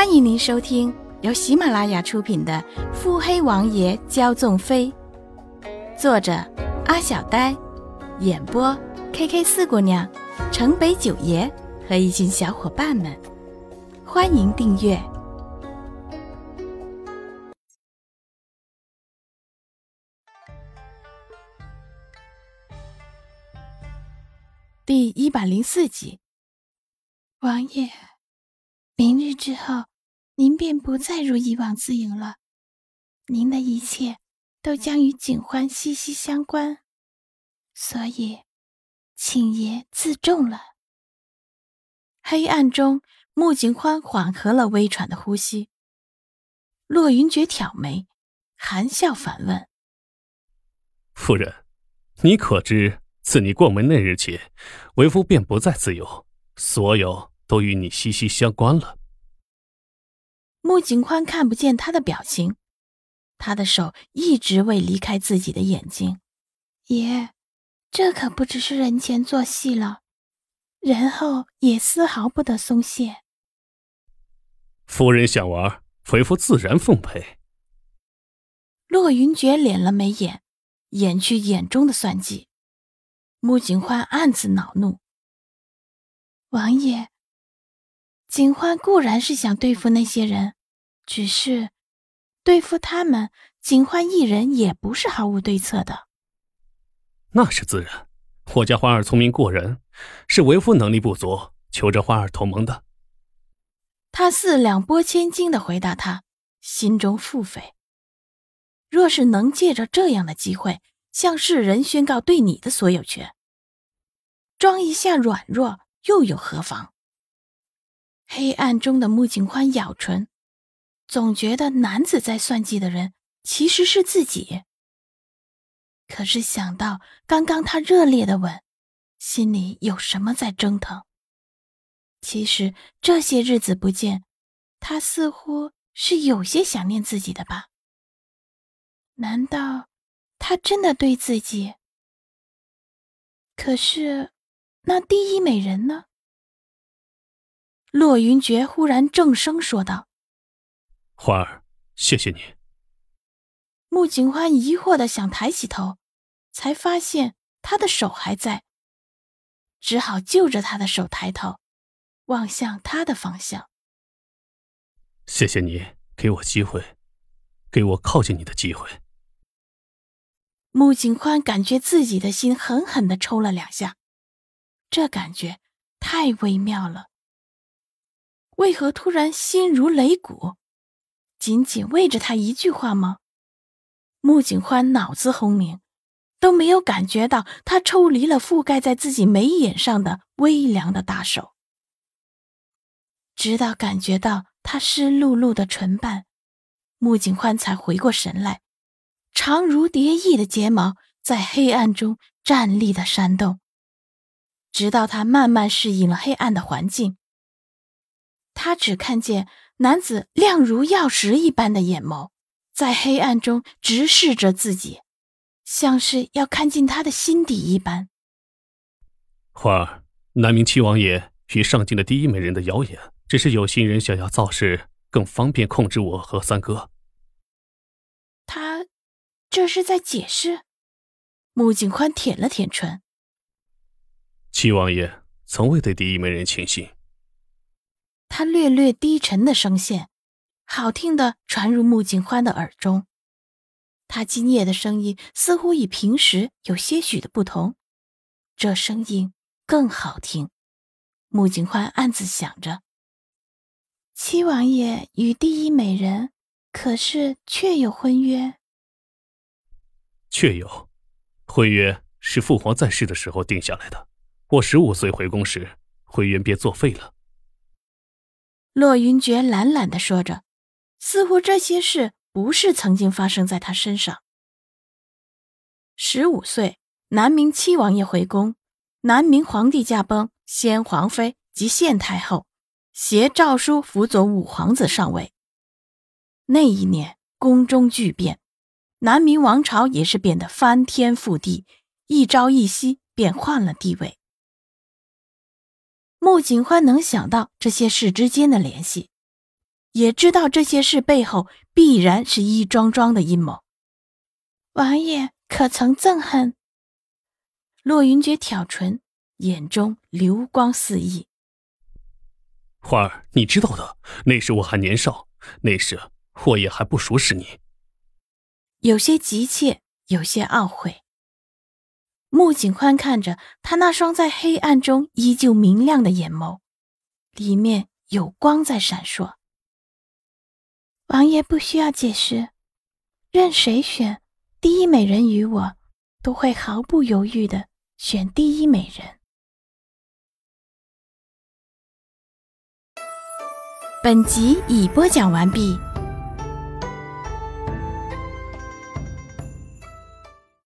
欢迎您收听由喜马拉雅出品的《腹黑王爷骄纵妃》，作者阿小呆，演播 K K 四姑娘、城北九爷和一群小伙伴们。欢迎订阅第一百零四集。王爷，明日之后，您便不再如以往自由了。您的一切都将与景欢息息相关，所以，请爷自重了。黑暗中，穆景欢缓和了微喘的呼吸。洛云珏挑眉，含笑反问：“夫人，你可知自你过门那日起，为夫便不再自由，所有都与你息息相关了。”穆景欢看不见他的表情，他的手一直未离开自己的眼睛。爷，这可不只是人前做戏了，人后也丝毫不得松懈。夫人想玩，为夫自然奉陪。洛云珏敛了眉眼，掩去眼中的算计。穆景欢暗自恼怒：王爷。景欢固然是想对付那些人，只是对付他们，警幻一人也不是毫无对策的。那是自然，我家花儿聪明过人，是为夫能力不足，求着花儿同盟的。他似两拨千斤的回答他，心中腹诽：若是能借着这样的机会向世人宣告对你的所有权，装一下软弱又有何妨？黑暗中的穆景宽咬唇，总觉得男子在算计的人其实是自己。可是想到刚刚他热烈的吻，心里有什么在蒸腾？其实这些日子不见，他似乎是有些想念自己的吧？难道他真的对自己？可是那第一美人呢？洛云珏忽然正声说道：“花儿，谢谢你。”穆景欢疑惑的想抬起头，才发现他的手还在，只好就着他的手抬头，望向他的方向。谢谢你给我机会，给我靠近你的机会。穆景欢感觉自己的心狠狠的抽了两下，这感觉太微妙了。为何突然心如擂鼓？仅仅为着他一句话吗？穆景欢脑子轰鸣，都没有感觉到他抽离了覆盖在自己眉眼上的微凉的大手，直到感觉到他湿漉漉的唇瓣，穆景欢才回过神来。长如蝶翼的睫毛在黑暗中站立的扇动，直到他慢慢适应了黑暗的环境。他只看见男子亮如曜石一般的眼眸，在黑暗中直视着自己，像是要看进他的心底一般。花儿，南明七王爷与上京的第一美人的谣言，只是有心人想要造势，更方便控制我和三哥。他这是在解释。穆景宽舔了舔唇。七王爷从未对第一美人倾心。他略略低沉的声线，好听的传入穆景欢的耳中。他今夜的声音似乎与平时有些许的不同，这声音更好听。穆景欢暗自想着：七王爷与第一美人，可是确有婚约？确有，婚约是父皇在世的时候定下来的。我十五岁回宫时，婚约便作废了。洛云珏懒懒的说着，似乎这些事不是曾经发生在他身上。十五岁，南明七王爷回宫，南明皇帝驾崩，先皇妃及献太后携诏书辅佐五皇子上位。那一年，宫中巨变，南明王朝也是变得翻天覆地，一朝一夕便换了地位。穆景欢能想到这些事之间的联系，也知道这些事背后必然是一桩桩的阴谋。王爷可曾憎恨？洛云珏挑唇，眼中流光四溢。花儿，你知道的，那时我还年少，那时我也还不熟识你。有些急切，有些懊悔。穆景宽看着他那双在黑暗中依旧明亮的眼眸，里面有光在闪烁。王爷不需要解释，任谁选第一美人与我，都会毫不犹豫的选第一美人。本集已播讲完毕。